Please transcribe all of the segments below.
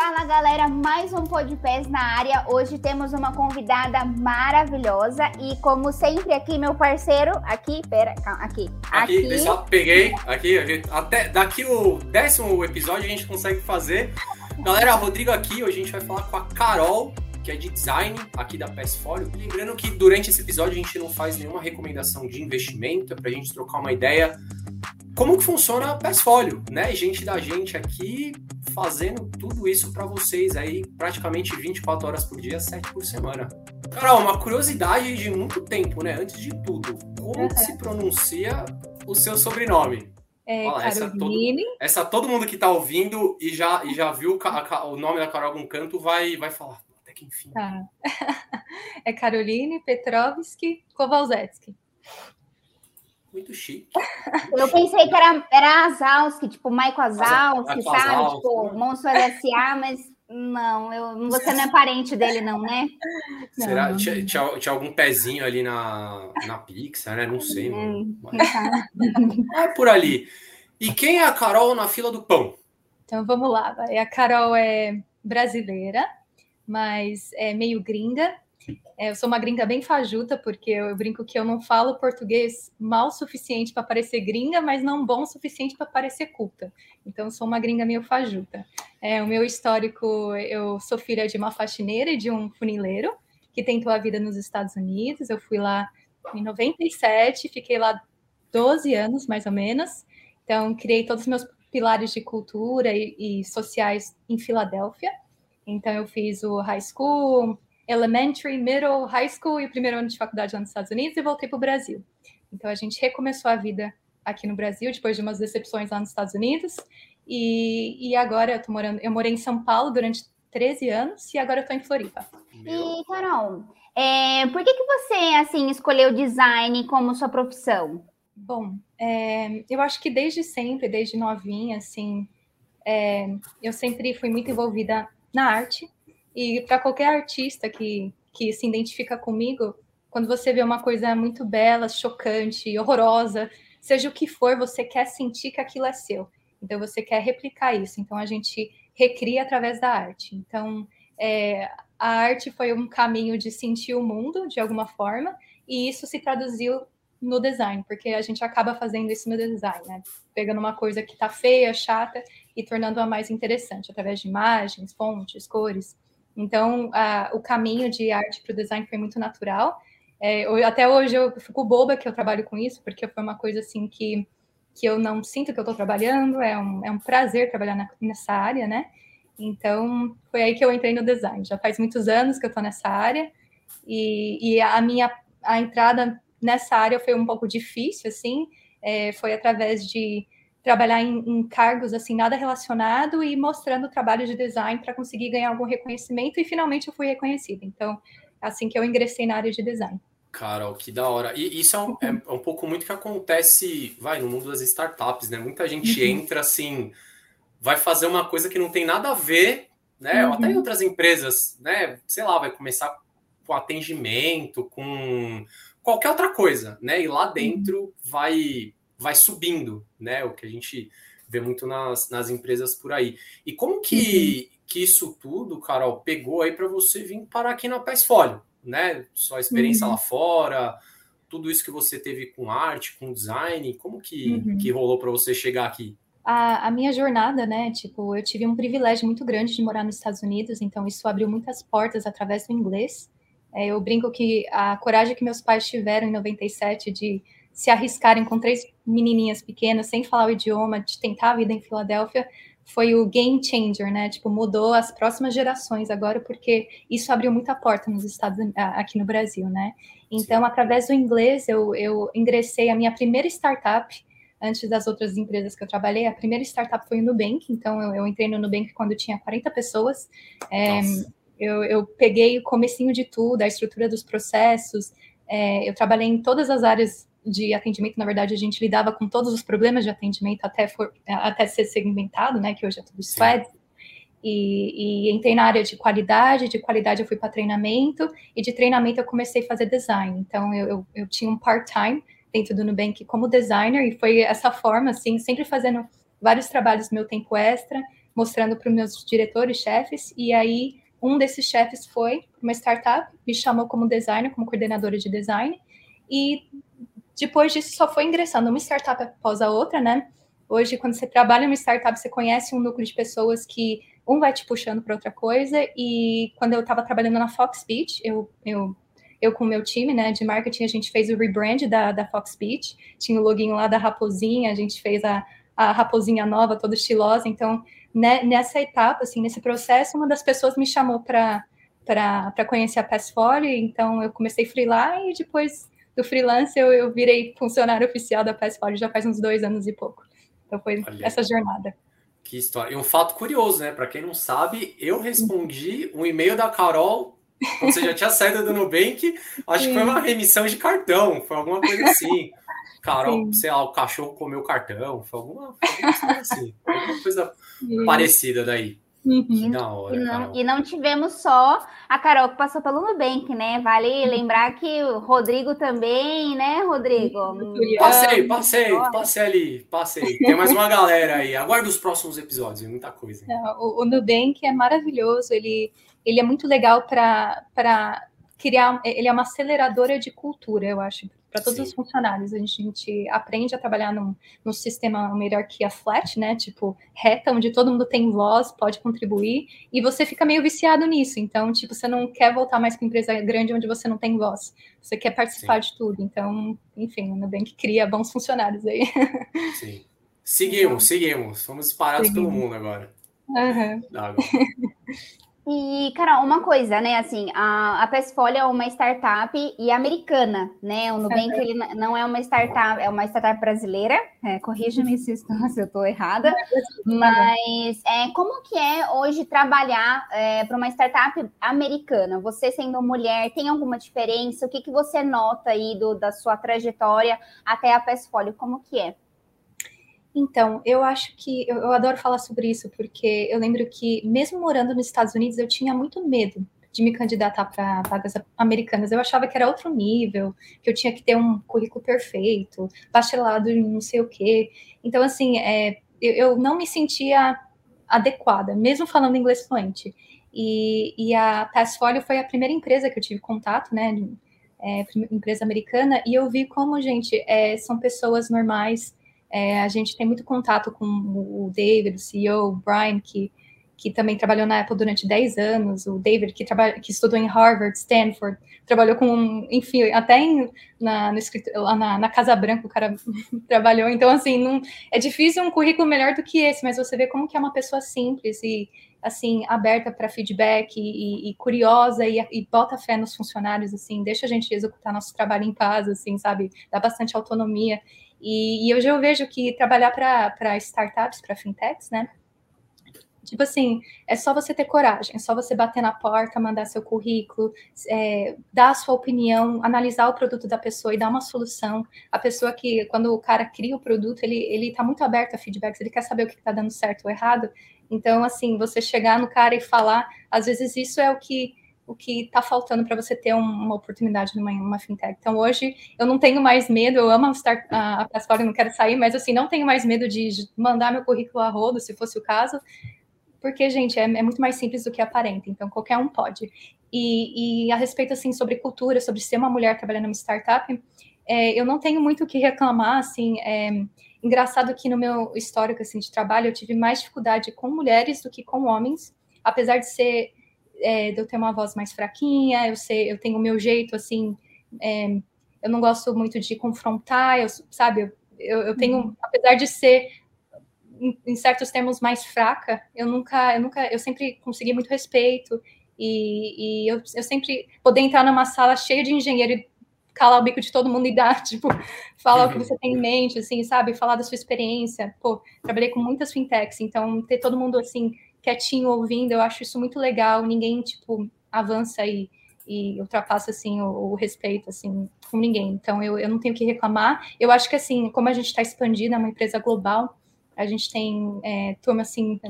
Fala galera, mais um Podpés na área. Hoje temos uma convidada maravilhosa e como sempre aqui meu parceiro, aqui, pera, calma, aqui. Aqui, aqui. eu peguei, aqui, gente, até daqui o décimo episódio a gente consegue fazer. Galera, Rodrigo aqui, hoje a gente vai falar com a Carol, que é de design aqui da Passfolio. Lembrando que durante esse episódio a gente não faz nenhuma recomendação de investimento, é pra gente trocar uma ideia como que funciona a Passfolio, né? Gente da gente aqui fazendo tudo isso para vocês aí, praticamente 24 horas por dia, 7 por semana. Carol, uma curiosidade de muito tempo, né? Antes de tudo, como uhum. se pronuncia o seu sobrenome? É, Olha, essa, todo, essa todo mundo que tá ouvindo e já, e já viu o nome da Carol algum canto vai, vai falar. Até que enfim. Tá. é Caroline Petrovski Kowalski muito chique. Eu pensei que era, era Azalski, tipo Michael Azalski, sabe? tipo, Monstro S.A., mas não, eu, você não é parente dele, não, né? Será? Tinha, tinha, tinha, algum pezinho ali na, na Pixar, né? Não sei, mano. É por ali. E quem é a Carol na fila do pão? Então vamos lá. A Carol é brasileira, mas é meio gringa. É, eu sou uma gringa bem fajuta, porque eu, eu brinco que eu não falo português mal suficiente para parecer gringa, mas não bom suficiente para parecer culta. Então, eu sou uma gringa meio fajuta. É, o meu histórico, eu sou filha de uma faxineira e de um funileiro, que tentou a vida nos Estados Unidos. Eu fui lá em 97, fiquei lá 12 anos, mais ou menos. Então, criei todos os meus pilares de cultura e, e sociais em Filadélfia. Então, eu fiz o high school, elementary, middle, high school e o primeiro ano de faculdade lá nos Estados Unidos e voltei para o Brasil. Então a gente recomeçou a vida aqui no Brasil depois de umas decepções lá nos Estados Unidos e, e agora eu tô morando, eu morei em São Paulo durante 13 anos e agora eu tô em Floripa. E Carol, é, por que que você assim escolheu design como sua profissão? Bom, é, eu acho que desde sempre, desde novinha, assim, é, eu sempre fui muito envolvida na arte. E para qualquer artista que, que se identifica comigo, quando você vê uma coisa muito bela, chocante, horrorosa, seja o que for, você quer sentir que aquilo é seu. Então você quer replicar isso. Então a gente recria através da arte. Então é, a arte foi um caminho de sentir o mundo de alguma forma, e isso se traduziu no design, porque a gente acaba fazendo isso no design, né? Pegando uma coisa que está feia, chata e tornando-a mais interessante através de imagens, fontes, cores. Então, a, o caminho de arte para o design foi muito natural. É, eu, até hoje eu fico boba que eu trabalho com isso, porque foi uma coisa assim que, que eu não sinto que eu estou trabalhando, é um, é um prazer trabalhar na, nessa área, né? Então, foi aí que eu entrei no design. Já faz muitos anos que eu estou nessa área, e, e, a minha a entrada nessa área foi um pouco difícil, assim, é, foi através de trabalhar em, em, cargos assim nada relacionado e mostrando trabalho de design para conseguir ganhar algum reconhecimento e finalmente eu fui reconhecida. Então, assim que eu ingressei na área de design. Carol, que da hora. E isso é um, é, é um pouco muito que acontece, vai, no mundo das startups, né? Muita gente uhum. entra assim, vai fazer uma coisa que não tem nada a ver, né? Uhum. Até em outras empresas, né? Sei lá, vai começar com atendimento, com qualquer outra coisa, né? E lá dentro uhum. vai vai subindo, né? O que a gente vê muito nas, nas empresas por aí. E como que, uhum. que isso tudo, Carol, pegou aí para você vir parar aqui na Passfolio, né? Sua experiência uhum. lá fora, tudo isso que você teve com arte, com design, como que, uhum. que rolou para você chegar aqui? A, a, minha jornada, né? Tipo, eu tive um privilégio muito grande de morar nos Estados Unidos, então isso abriu muitas portas através do inglês. É, eu brinco que a coragem que meus pais tiveram em 97 de se arriscarem com três menininhas pequenas, sem falar o idioma, de tentar a vida em Filadélfia, foi o game changer, né? Tipo, mudou as próximas gerações agora, porque isso abriu muita porta nos Estados aqui no Brasil, né? Então, Sim. através do inglês, eu, eu ingressei a minha primeira startup, antes das outras empresas que eu trabalhei, a primeira startup foi o Nubank, então eu, eu entrei no Nubank quando tinha 40 pessoas. É, eu, eu peguei o comecinho de tudo, a estrutura dos processos, é, eu trabalhei em todas as áreas de atendimento, na verdade, a gente lidava com todos os problemas de atendimento até, for, até ser segmentado, né? Que hoje é tudo SWAD. E, e, entrei na área de qualidade, de qualidade eu fui para treinamento, e de treinamento eu comecei a fazer design. Então, eu, eu, eu tinha um part-time dentro do Nubank como designer, e foi essa forma, assim, sempre fazendo vários trabalhos meu tempo extra, mostrando para os meus diretores, chefes, e aí um desses chefes foi para uma startup, me chamou como designer, como coordenadora de design, e depois disso só foi ingressando uma startup após a outra, né? Hoje, quando você trabalha em uma startup, você conhece um núcleo de pessoas que um vai te puxando para outra coisa, e quando eu estava trabalhando na Fox Beach, eu, eu eu com o meu time, né, de marketing, a gente fez o rebrand da, da Fox Beach, tinha o login lá da raposinha, a gente fez a, a raposinha nova, toda estilosa, então, né, nessa etapa, assim, nesse processo, uma das pessoas me chamou para conhecer a Passfolio, então eu comecei a e depois do freelance eu, eu virei funcionário oficial da Passfolio já faz uns dois anos e pouco. Então foi Olha. essa jornada. Que história. E um fato curioso, né? Para quem não sabe, eu respondi um e-mail da Carol você já tinha saído do Nubank, acho Sim. que foi uma remissão de cartão, foi alguma coisa assim. Carol, Sim. sei lá, o cachorro comeu o cartão, foi alguma, foi alguma coisa assim, alguma coisa Sim. parecida daí. Uhum. Hora, e, não, e, não, tivemos só a Carol que passou pelo Nubank, né? Vale lembrar que o Rodrigo também, né, Rodrigo? Passei, passei, passei ali, passei. Tem mais uma galera aí. Aguarde os próximos episódios, muita coisa. o, o Nubank é maravilhoso, ele ele é muito legal para criar, ele é uma aceleradora de cultura, eu acho, para todos Sim. os funcionários. A gente, a gente, aprende a trabalhar num, num sistema, uma hierarquia flat, né? Tipo, reta, onde todo mundo tem voz, pode contribuir, e você fica meio viciado nisso. Então, tipo, você não quer voltar mais para empresa grande onde você não tem voz. Você quer participar Sim. de tudo. Então, enfim, o Nubank cria bons funcionários aí. Sim. Seguimos, seguimos. Fomos disparados seguimos. pelo mundo agora. Uhum. E, Carol, uma coisa, né? Assim, a, a é uma startup e americana, né? O Nubank ele não é uma startup, é uma startup brasileira. É, Corrija-me se, se eu estou errada. Mas é, como que é hoje trabalhar é, para uma startup americana? Você sendo mulher, tem alguma diferença? O que, que você nota aí do, da sua trajetória até a Passfolio? Como que é? Então, eu acho que eu, eu, adoro falar sobre isso, porque eu lembro que, mesmo morando nos Estados Unidos, eu tinha muito medo de me candidatar para vagas americanas. Eu achava que era outro nível, que eu tinha que ter um currículo perfeito, bacharelado em não sei o quê. Então, assim, é, eu, eu, não me sentia adequada, mesmo falando inglês fluente. E, e a Passfolio foi a primeira empresa que eu tive contato, né? É, empresa americana, e eu vi como, gente, é, são pessoas normais é, a gente tem muito contato com o David, o CEO, o Brian, que, que também trabalhou na Apple durante 10 anos, o David, que, trabalha, que estudou em Harvard, Stanford, trabalhou com, enfim, até em, na, no, na, na, Casa Branca o cara trabalhou. Então, assim, não, é difícil um currículo melhor do que esse, mas você vê como que é uma pessoa simples e, assim, aberta para feedback e, e, curiosa e, e, bota fé nos funcionários, assim, deixa a gente executar nosso trabalho em paz, assim, sabe? Dá bastante autonomia. E, e eu vejo que trabalhar para startups, para fintechs, né? Tipo assim, é só você ter coragem, é só você bater na porta, mandar seu currículo, é, dar a sua opinião, analisar o produto da pessoa e dar uma solução. A pessoa que, quando o cara cria o produto, ele, ele tá muito aberto a feedbacks, ele quer saber o que está dando certo ou errado. Então, assim, você chegar no cara e falar, às vezes isso é o que o que está faltando para você ter uma oportunidade numa, numa, fintech. Então, hoje, eu não tenho mais medo, eu amo a, start, a, a não quero sair, mas, assim, não tenho mais medo de mandar meu currículo a rodo, se fosse o caso, porque, gente, é, é muito mais simples do que aparenta, então qualquer um pode. E, e, a respeito, assim, sobre cultura, sobre ser uma mulher trabalhando numa startup, é, eu não tenho muito o que reclamar, assim, é, engraçado que no meu histórico, assim, de trabalho, eu tive mais dificuldade com mulheres do que com homens, apesar de ser é, de eu ter uma voz mais fraquinha, eu sei, eu tenho o meu jeito, assim, é, eu não gosto muito de confrontar, eu, sabe, eu, eu tenho, uhum. apesar de ser em, em, certos termos mais fraca, eu nunca, eu nunca, eu sempre consegui muito respeito e, e eu, eu sempre poder entrar numa sala cheia de engenheiro e calar o bico de todo mundo e dar, tipo, falar uhum. o que você tem em mente, assim, sabe, falar da sua experiência. Pô, trabalhei com muitas fintechs, então ter todo mundo assim quietinho ouvindo, eu acho isso muito legal. Ninguém, tipo, avança e, e ultrapassa, assim, o, o, respeito, assim, com ninguém. Então, eu, eu não tenho que reclamar. Eu acho que, assim, como a gente está expandida, é uma empresa global, a gente tem é, turma, assim,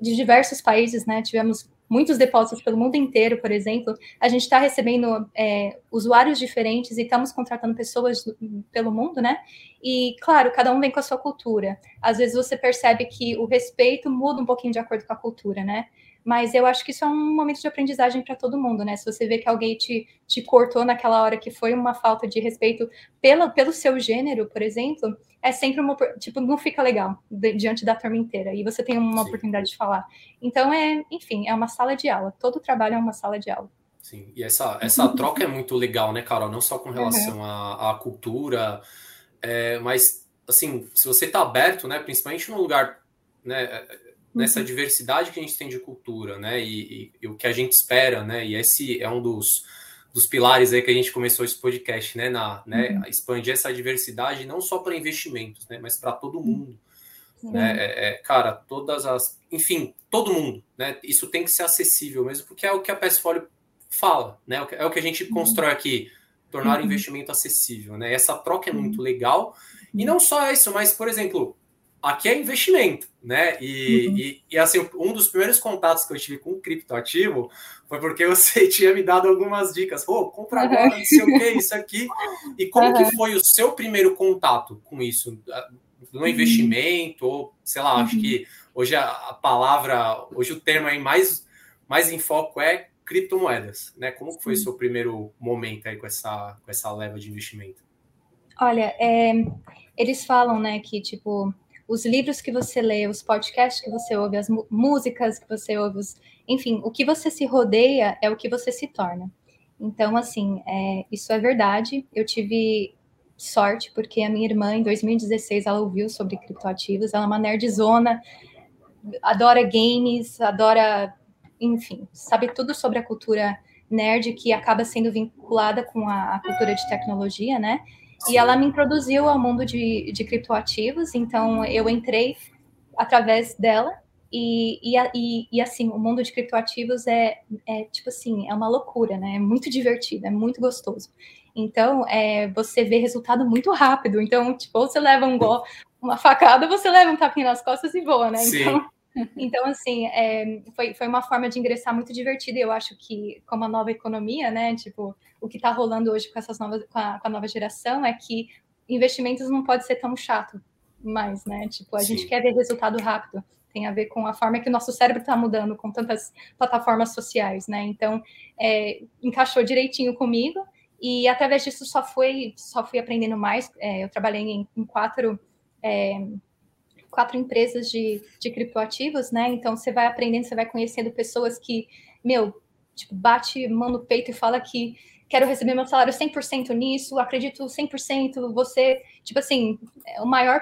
de diversos países, né? Tivemos muitos depósitos pelo mundo inteiro, por exemplo, a gente está recebendo é, usuários diferentes e estamos contratando pessoas pelo mundo, né? E, claro, cada um vem com a sua cultura. Às vezes você percebe que o respeito muda um pouquinho de acordo com a cultura, né? Mas eu acho que isso é um momento de aprendizagem para todo mundo, né? Se você vê que alguém te, te cortou naquela hora que foi uma falta de respeito pela, pelo seu gênero, por exemplo, é sempre uma. Tipo, não fica legal diante da turma inteira. E você tem uma Sim. oportunidade de falar. Então, é, enfim, é uma sala de aula. Todo trabalho é uma sala de aula. Sim, e essa, essa troca é muito legal, né, Carol? Não só com relação uhum. à, à cultura, é, mas, assim, se você está aberto, né, principalmente num lugar né, nessa uhum. diversidade que a gente tem de cultura, né? E, e, e, o que a gente espera, né? E esse é um dos, dos pilares aí que a gente começou esse podcast, né? Na, né uhum. expandir essa diversidade não só para investimentos, né? Mas para todo mundo. Uhum. Né? É, é, cara, todas as. Enfim, todo mundo, né? Isso tem que ser acessível mesmo, porque é o que a Passfolio fala, né? É o que a gente uhum. constrói aqui, tornar o uhum. investimento acessível, né? Essa troca é muito legal. E não só isso, mas, por exemplo, aqui é investimento, né? E, uhum. e, e, assim, um dos primeiros contatos que eu tive com o criptoativo foi porque você tinha me dado algumas dicas. Pô, oh, compra agora, não sei o que, isso aqui. E como uhum. que foi o seu primeiro contato com isso? No investimento, ou sei lá, acho que hoje a, a, palavra, hoje o termo aí mais, mais em foco é criptomoedas, né? Como que foi o seu primeiro momento aí com essa, com essa leva de investimento? Olha, é, eles falam, né, que tipo os livros que você lê, os podcasts que você ouve, as músicas que você ouve, os... enfim, o que você se rodeia é o que você se torna. Então, assim, é, isso é verdade. Eu tive sorte, porque a minha irmã, em 2016, ela ouviu sobre criptoativos, ela é uma nerdzona, adora games, adora, enfim, sabe tudo sobre a cultura nerd que acaba sendo vinculada com a, a cultura de tecnologia, né? E ela me introduziu ao mundo de, de criptoativos, então eu entrei através dela. E, e, e, e, assim, o mundo de criptoativos é, é tipo assim, é uma loucura, né? É muito divertido, é muito gostoso. Então, é, você vê resultado muito rápido. Então, tipo, ou você leva um gol, uma facada, você leva um tapinha nas costas e voa, né? Sim. Então, então, assim, é, foi, foi uma forma de ingressar muito divertida. E eu acho que, como a nova economia, né? Tipo, o que está rolando hoje com essas novas, com a, com a, nova geração é que investimentos não pode ser tão chato mais, né? Tipo, a Sim. gente quer ver resultado rápido. Tem a ver com a forma que o nosso cérebro está mudando com tantas plataformas sociais, né? Então, é, encaixou direitinho comigo. E através disso só fui, só fui aprendendo mais. É, eu trabalhei em, em quatro é, quatro empresas de, de criptoativos, né? Então você vai aprendendo, você vai conhecendo pessoas que, meu, tipo, bate mão no peito e fala que quero receber meu salário 100% nisso, acredito 100%, você, tipo assim, é o maior,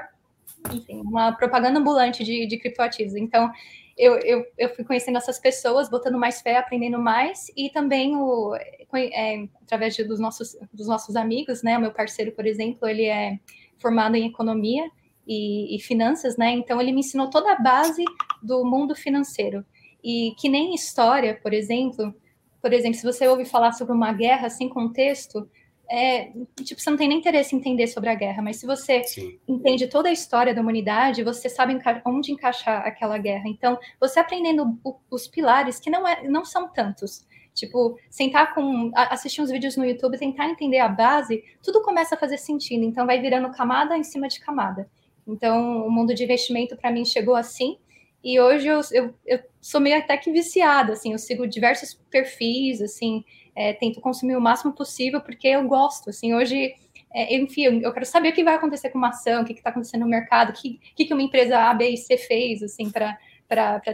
enfim, uma propaganda ambulante de, de criptoativos. Então, eu, eu, eu fui conhecendo essas pessoas, botando mais fé, aprendendo mais, e também o, é, através dos, nossos, dos nossos amigos, né? O meu parceiro, por exemplo, ele é formado em economia, e, e finanças, né? Então ele me ensinou toda a base do mundo financeiro. E que nem história, por exemplo, por exemplo, se você ouve falar sobre uma guerra sem contexto, é, tipo, você não tem nem interesse em entender sobre a guerra, mas se você Sim. entende toda a história da humanidade, você sabe onde encaixar aquela guerra. Então, você aprendendo os pilares, que não, é, não são tantos, tipo, sentar com, assistir uns vídeos no YouTube, tentar entender a base, tudo começa a fazer sentido. Então, vai virando camada em cima de camada. Então, o mundo de investimento para mim chegou assim. E hoje eu, eu, eu, sou meio até que viciada, assim, eu sigo diversos perfis, assim, é, tento consumir o máximo possível porque eu gosto, assim, hoje, é, enfim, eu quero saber o que vai acontecer com uma ação, o que está acontecendo no mercado, o que, que, uma empresa A, B e C fez, assim, para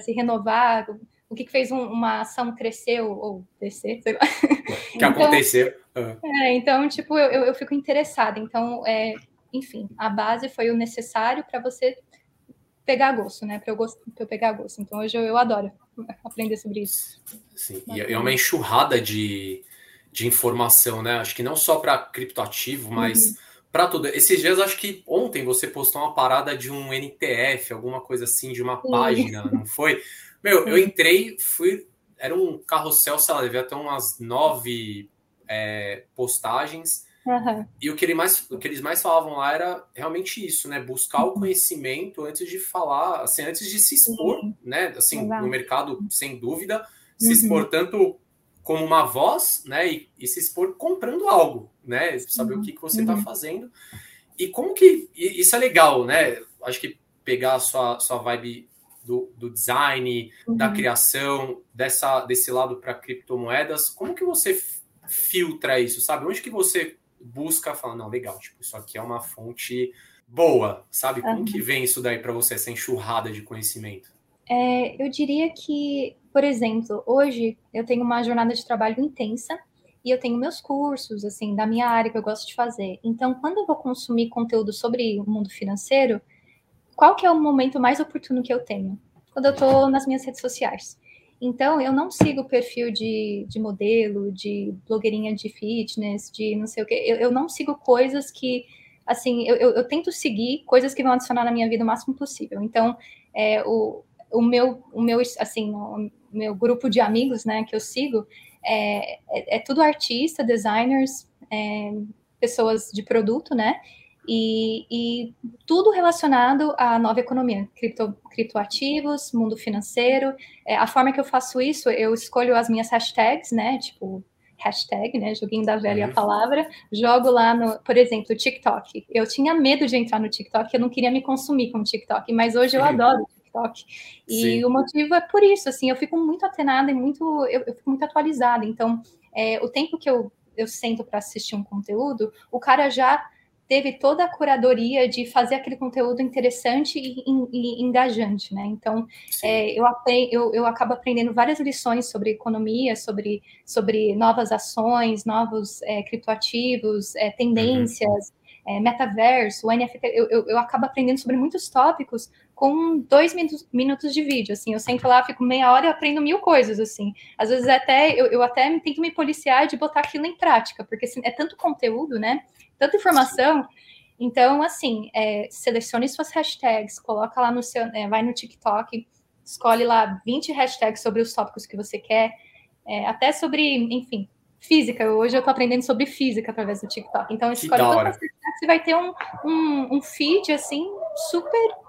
se renovar, o que, que fez um, uma ação crescer ou, ou descer, sei lá. O que então, aconteceu. Uhum. É, então, tipo, eu, eu, eu, fico interessada. Então, é, enfim, a base foi o necessário para você pegar gosto, né? Para eu, eu pegar gosto. Então hoje eu, eu adoro aprender sobre isso. Sim, e é uma enxurrada de, de informação, né? Acho que não só para criptoativo, mas uhum. para tudo. Esses dias, acho que ontem você postou uma parada de um NTF, alguma coisa assim, de uma Sim. página, não foi? Meu, eu entrei, fui. Era um carrossel, sei lá, devia até umas nove é, postagens. Uhum. E o que, ele mais, o que eles mais falavam lá era realmente isso, né? Buscar o uhum. conhecimento antes de falar, assim, antes de se expor, uhum. né? Assim, Exato. no mercado, sem dúvida. se uhum. expor tanto como uma voz, né? E, e, se expor comprando algo, né? Saber uhum. o que, que você está uhum. fazendo. E como que. E, isso é legal, né? Acho que pegar a sua, sua vibe do, do design, uhum. da criação, dessa, desse lado para criptomoedas, como que você filtra isso, sabe? Onde que você busca falar, não, legal, tipo, isso aqui é uma fonte boa, sabe? Como uhum. que vem isso daí para você, essa enxurrada de conhecimento? É, eu diria que, por exemplo, hoje eu tenho uma jornada de trabalho intensa e eu tenho meus cursos, assim, da minha área que eu gosto de fazer. Então, quando eu vou consumir conteúdo sobre o mundo financeiro, qual que é o momento mais oportuno que eu tenho? Quando eu estou nas minhas redes sociais. Então, eu não sigo perfil de, de modelo, de blogueirinha de fitness, de não sei o quê. Eu, eu não sigo coisas que, assim, eu, eu, eu, tento seguir coisas que vão adicionar na minha vida o máximo possível. Então, é, o, o, meu, o meu, assim, o meu grupo de amigos, né, que eu sigo, é, é, é tudo artista, designers, é, pessoas de produto, né? E, e, tudo relacionado à nova economia, cripto, criptoativos, mundo financeiro. É, a forma que eu faço isso, eu escolho as minhas hashtags, né? Tipo, hashtag, né? Joguinho da velha uhum. palavra. Jogo lá no, por exemplo, TikTok. Eu tinha medo de entrar no TikTok, eu não queria me consumir com o TikTok, mas hoje eu adoro o TikTok. E Sim. o motivo é por isso, assim, eu fico muito atenada e muito, eu, eu fico muito atualizada. Então, é, o tempo que eu, eu sento para assistir um conteúdo, o cara já teve toda a curadoria de fazer aquele conteúdo interessante e, e, e engajante, né? Então, é, eu, eu, eu, acabo aprendendo várias lições sobre economia, sobre, sobre novas ações, novos é, criptoativos, é, tendências, uhum. metaverso, NFT. Eu, eu, eu acabo aprendendo sobre muitos tópicos com dois minutos, minutos de vídeo, assim, eu sento lá, fico meia hora e aprendo mil coisas, assim, às vezes até, eu, eu até tento me policiar de botar aquilo em prática, porque assim, é tanto conteúdo, né, tanta informação. Então, assim, é, selecione suas hashtags, coloca lá no seu, é, vai no TikTok, escolhe lá 20 hashtags sobre os tópicos que você quer, é, até sobre, enfim, física. Hoje eu estou aprendendo sobre física através do TikTok. Então, escolhe todas as hashtags, você vai ter um, um, um feed, assim, super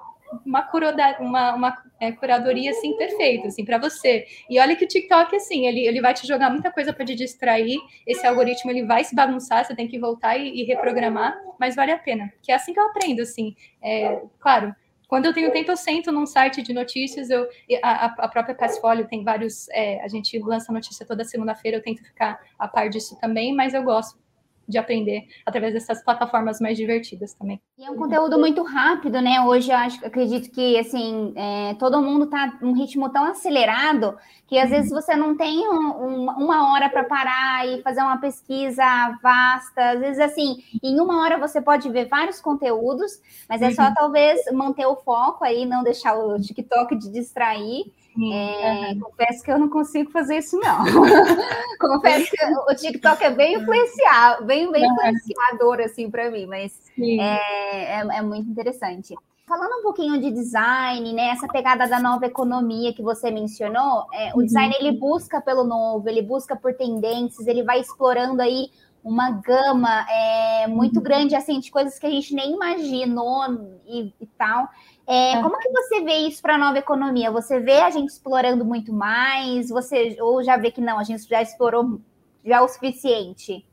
uma, curoda, uma, uma é, curadoria assim perfeita assim para você. E olha que o TikTok assim, ele, ele vai te jogar muita coisa para te distrair. Esse algoritmo ele vai se bagunçar, você tem que voltar e, e reprogramar, mas vale a pena. Que é assim que eu aprendo assim. É, claro, quando eu tenho tempo, eu sento num site de notícias. Eu, a, a própria Passfolio tem vários. É, a gente lança notícia toda segunda-feira, eu tento ficar a par disso também, mas eu gosto de aprender através dessas plataformas mais divertidas também. E é um conteúdo muito rápido, né? Hoje eu acho, acredito que assim é, todo mundo está num ritmo tão acelerado que às vezes você não tem um, um, uma hora para parar e fazer uma pesquisa vasta. Às vezes assim, em uma hora você pode ver vários conteúdos, mas é só uhum. talvez manter o foco aí, não deixar o TikTok de distrair é. Confesso que eu não consigo fazer isso, não. confesso que o TikTok é bem influenciado, bem, bem influenciador, assim, para mim, mas é, é, é, muito interessante. Falando um pouquinho de design, né, essa pegada da nova economia que você mencionou, é, o uhum. design ele busca pelo novo, ele busca por tendências, ele vai explorando aí uma gama é, muito uhum. grande assim de coisas que a gente nem imaginou e, e tal. É, como que você vê isso para a nova economia? Você vê a gente explorando muito mais? Você ou já vê que não, a gente já explorou já o suficiente?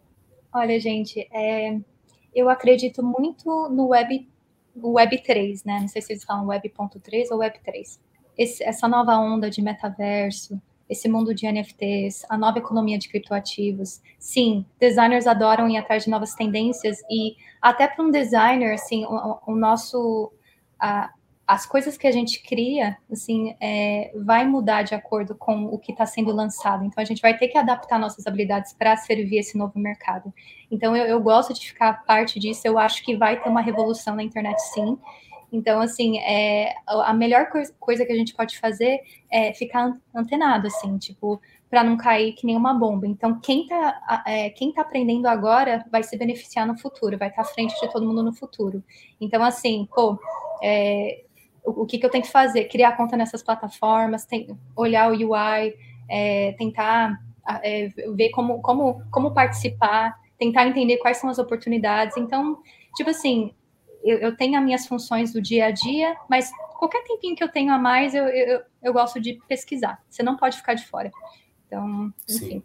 Olha, gente, é, eu acredito muito no Web, Web 3, né? Não sei se vocês falam Web.3 ou Web 3. Esse, essa nova onda de metaverso, esse mundo de NFTs, a nova economia de criptoativos. Sim, designers adoram ir atrás de novas tendências e até para um designer, assim, o, o nosso a, as coisas que a gente cria, assim, é, vai mudar de acordo com o que está sendo lançado. Então, a gente vai ter que adaptar nossas habilidades para servir esse novo mercado. Então, eu, eu, gosto de ficar parte disso. Eu acho que vai ter uma revolução na internet, sim. Então, assim, é, a melhor coisa que a gente pode fazer é ficar antenado, assim, tipo, para não cair que nem uma bomba. Então, quem está é, quem tá aprendendo agora vai se beneficiar no futuro, vai estar tá à frente de todo mundo no futuro. Então, assim, pô, é, o, o que, que, eu tenho que fazer? Criar conta nessas plataformas, tem, olhar o UI, é, tentar é, ver como, como, como participar, tentar entender quais são as oportunidades. Então, tipo assim, eu, eu tenho as minhas funções do dia a dia, mas qualquer tempinho que eu tenho a mais, eu, eu, eu gosto de pesquisar. Você não pode ficar de fora. Então, enfim. Sim.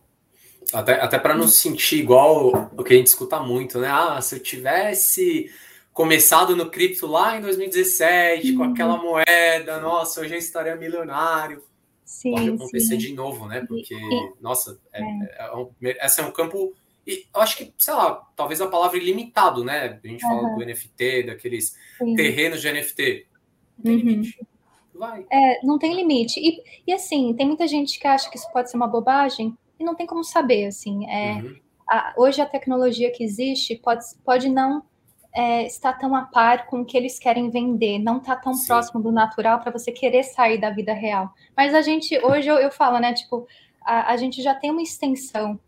Até, até para não se sentir igual o que a gente escuta muito, né? Ah, se eu tivesse começado no cripto lá em 2017, uhum. com aquela moeda, nossa, hoje eu estaria milionário. Sim, Pode acontecer sim. de novo, né? Porque, e, nossa, é, é. É um, esse é um campo. E eu acho que, sei lá, talvez a palavra ilimitado, né? A gente uhum. fala do NFT, daqueles sim. terrenos de NFT. Não tem uhum. limite. Vai. É, não tem limite. E, e assim, tem muita gente que acha que isso pode ser uma bobagem e não tem como saber, assim. É, uhum. a, hoje a tecnologia que existe pode, pode não é, estar tão a par com o que eles querem vender, não está tão Sim. próximo do natural para você querer sair da vida real. Mas a gente, hoje eu, eu falo, né, tipo, a, a gente já tem uma extensão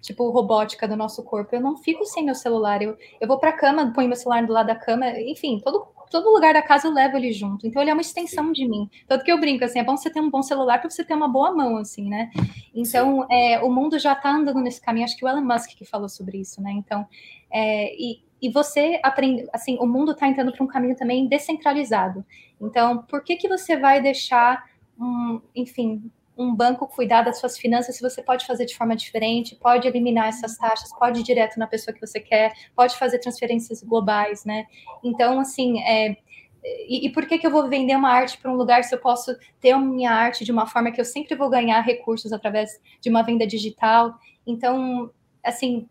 tipo, robótica do nosso corpo. Eu não fico sem meu celular. Eu, eu vou para a cama, ponho meu celular do lado da cama, enfim, todo, todo lugar da casa eu levo ele junto. Então ele é uma extensão de mim. Tanto que eu brinco assim, é bom você ter um bom celular para você ter uma boa mão, assim, né? Então é, o mundo já está andando nesse caminho. Acho que o Elon Musk que falou sobre isso, né? Então é, e, e você aprende, assim, o mundo está entrando para um caminho também descentralizado. Então, por que que você vai deixar um, enfim, um banco cuidar das suas finanças se você pode fazer de forma diferente, pode eliminar essas taxas, pode ir direto na pessoa que você quer, pode fazer transferências globais, né? Então, assim, é, e, e, por que, que eu vou vender uma arte para um lugar se eu posso ter a minha arte de uma forma que eu sempre vou ganhar recursos através de uma venda digital? Então, assim,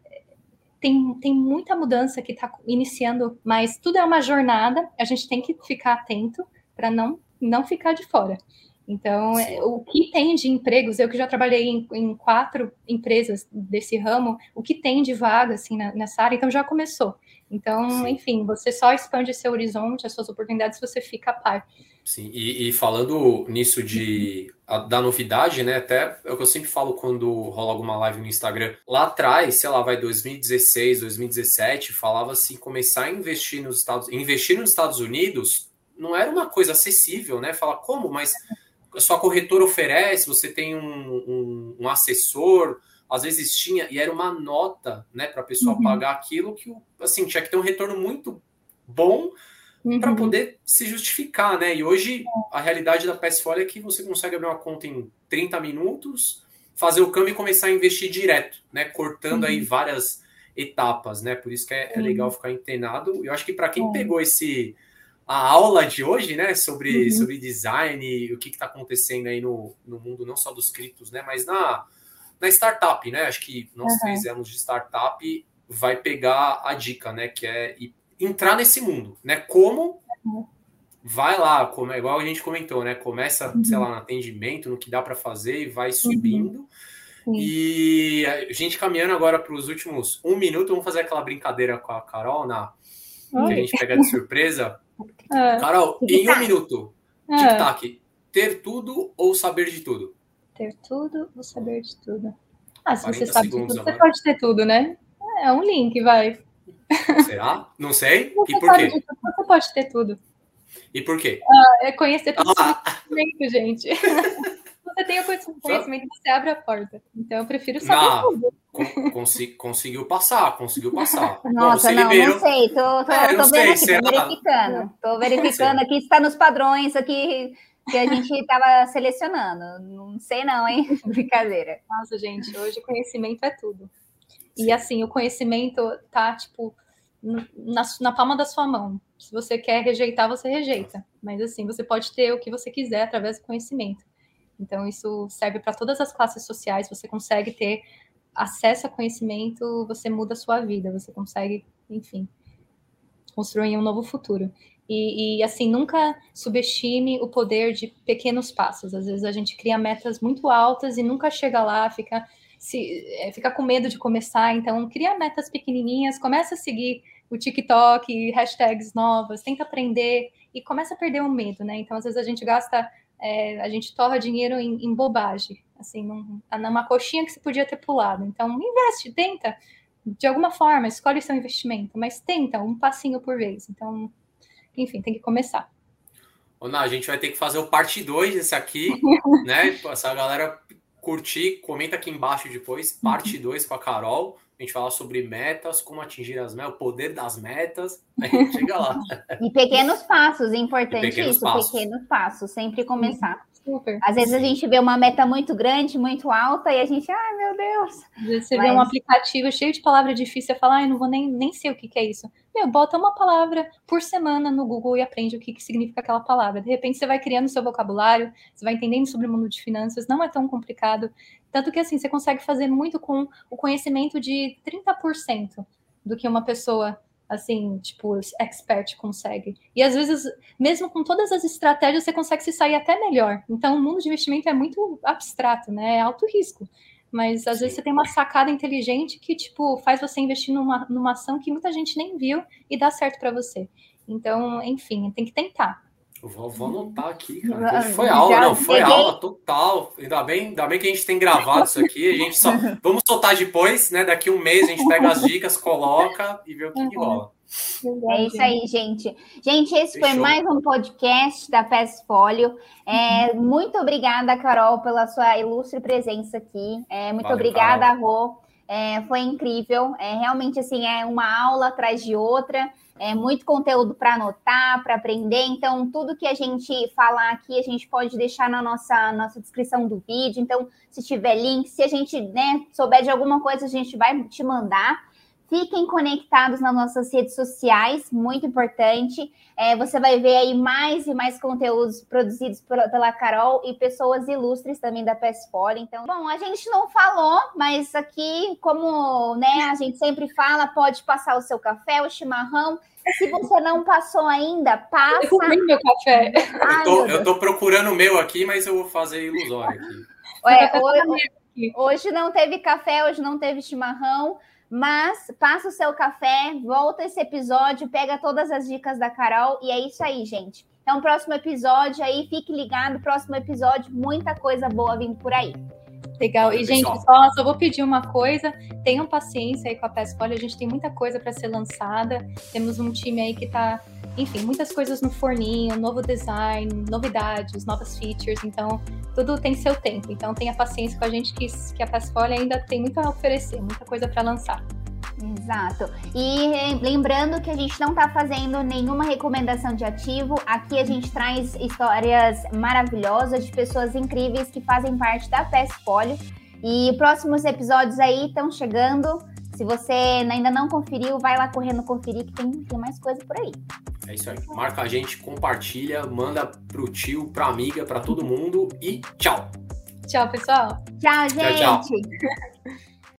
tem, tem muita mudança que está iniciando, mas tudo é uma jornada, a gente tem que ficar atento para não, não ficar de fora. Então, é, o que tem de empregos, eu que já trabalhei em, em, quatro empresas desse ramo, o que tem de vaga assim, na, nessa área, então já começou. Então, Sim. enfim, você só expande seu horizonte, as suas oportunidades, você fica a par. Sim, e, e falando nisso de da novidade, né? Até é o que eu sempre falo quando rola alguma live no Instagram. Lá atrás, sei lá, vai 2016, 2017, falava assim, começar a investir nos Estados investir nos Estados Unidos não era uma coisa acessível, né? Fala, como? Mas a sua corretora oferece, você tem um, um, um, assessor, às vezes tinha, e era uma nota, né, para a pessoa uhum. pagar aquilo que, assim, tinha que ter um retorno muito bom uhum. para poder se justificar, né? E hoje a realidade da PSFolio é que você consegue abrir uma conta em 30 minutos, fazer o câmbio e começar a investir direto, né? Cortando uhum. aí várias etapas, né? Por isso que é, é legal ficar antenado. Eu acho que para quem é. pegou esse a aula de hoje, né, sobre, uhum. sobre design e o que está acontecendo aí no, no mundo, não só dos criptos, né, mas na, na startup, né? Acho que nós uhum. três anos de startup vai pegar a dica, né, que é entrar nesse mundo, né? Como uhum. vai lá, como é igual a gente comentou, né? Começa, sei lá, no atendimento, no que dá para fazer e vai subindo. E a gente caminhando agora para os últimos um minuto, vamos fazer aquela brincadeira com a Carol, na, que a gente pega de surpresa. É. Carol, em um minuto, é. tic-tac, ter tudo ou saber de tudo? Ter tudo ou saber de tudo? Ah, se você sabe de tudo, agora. você pode ter tudo, né? É um link, vai. Será? Não sei. Você e por quê? Tudo, você pode ter tudo. E por quê? Ah, é conhecer tudo ah. conhecimento, gente. você tem o conhecimento, você abre a porta. Então eu prefiro saber não, tudo. conseguiu passar, conseguiu passar. Nossa, Bom, não, não sei. Tô, tô, é, tô vendo sei, aqui, tô verificando. Tô verificando aqui se está nos padrões aqui que a gente estava selecionando. Não sei não, hein? Brincadeira. Nossa, gente, hoje conhecimento é tudo. E assim, o conhecimento tá, tipo, na, na palma da sua mão. Se você quer rejeitar, você rejeita. Mas assim, você pode ter o que você quiser através do conhecimento. Então, isso serve para todas as classes sociais. Você consegue ter acesso a conhecimento, você muda a sua vida. Você consegue, enfim, construir um novo futuro. E, e, assim, nunca subestime o poder de pequenos passos. Às vezes a gente cria metas muito altas e nunca chega lá, fica, se, é, fica com medo de começar. Então, cria metas pequenininhas, começa a seguir o TikTok, hashtags novas, tenta aprender e começa a perder o medo, né? Então, às vezes a gente gasta, é, a gente torra dinheiro em, em bobagem, assim, num, numa coxinha que você podia ter pulado. Então, investe, tenta, de alguma forma, escolhe seu investimento, mas tenta um passinho por vez. Então, enfim, tem que começar. Ô, Ná, a gente vai ter que fazer o parte 2 desse aqui, né? Se a galera curtir, comenta aqui embaixo depois, parte 2 com a Carol. a gente fala sobre metas, como atingir as metas, o poder das metas, a gente chega lá. E pequenos passos, importante pequenos isso, passos. pequenos passos, sempre começar. Super. Às vezes a gente vê uma meta muito grande, muito alta, e a gente, ai meu Deus. Você Mas... vê um aplicativo cheio de palavra difícil, você fala, ai, não vou nem, nem sei o que, que é isso. Meu, bota uma palavra por semana no Google e aprende o que, que significa aquela palavra. De repente você vai criando seu vocabulário, você vai entendendo sobre o mundo de finanças, não é tão complicado. Tanto que assim, você consegue fazer muito com o conhecimento de 30% do que uma pessoa assim, tipo, expert consegue. E às vezes, mesmo com todas as estratégias, você consegue se sair até melhor. Então, o mundo de investimento é muito abstrato, né? É alto risco. Mas às Sim. vezes você tem uma sacada inteligente que, tipo, faz você investir numa, numa ação que muita gente nem viu e dá certo para você. Então, enfim, tem que tentar. Vou, vou anotar aqui, cara. Foi aula, não, foi peguei. aula total. Ainda bem, ainda bem que a gente tem gravado isso aqui. A gente só vamos soltar depois, né? Daqui um mês a gente pega as dicas, coloca e vê o que, uhum. que rola. É isso aí, gente. Gente, esse Fechou. foi mais um podcast da PES Fólio. É. Muito obrigada, Carol, pela sua ilustre presença aqui. É, muito Valeu, obrigada, Rô. É, foi incrível. É, realmente, assim, é uma aula atrás de outra é muito conteúdo para anotar, para aprender. Então, tudo que a gente falar aqui, a gente pode deixar na nossa, nossa descrição do vídeo. Então, se tiver link, se a gente né, souber de alguma coisa, a gente vai te mandar. Fiquem conectados nas nossas redes sociais, muito importante. É, você vai ver aí mais e mais conteúdos produzidos por, pela Carol e pessoas ilustres também da PESFOR. Então, bom, a gente não falou, mas aqui, como né, a gente sempre fala, pode passar o seu café, o chimarrão. Se você não passou ainda, passa. Eu meu café. Ai, eu, tô, eu tô procurando o meu aqui, mas eu vou fazer ilusório aqui. Ué, hoje, hoje não teve café, hoje não teve chimarrão. Mas passa o seu café, volta esse episódio, pega todas as dicas da Carol e é isso aí, gente. Então, próximo episódio aí, fique ligado, próximo episódio, muita coisa boa vindo por aí. Legal. E, gente, só, só vou pedir uma coisa: tenham paciência aí com a Pesfolha, a gente tem muita coisa para ser lançada. Temos um time aí que está enfim, muitas coisas no forninho, novo design, novidades, novas features, então tudo tem seu tempo. Então tenha paciência com a gente que, que a Passfolio ainda tem muito a oferecer, muita coisa para lançar. Exato. E lembrando que a gente não está fazendo nenhuma recomendação de ativo. Aqui a gente traz histórias maravilhosas de pessoas incríveis que fazem parte da Passfolio. E próximos episódios aí estão chegando. Se você ainda não conferiu, vai lá correndo conferir que tem, tem mais coisa por aí. É isso aí. Marca a gente, compartilha, manda pro tio, pra amiga, pra todo mundo e tchau. Tchau, pessoal. Tchau, gente. tchau. tchau.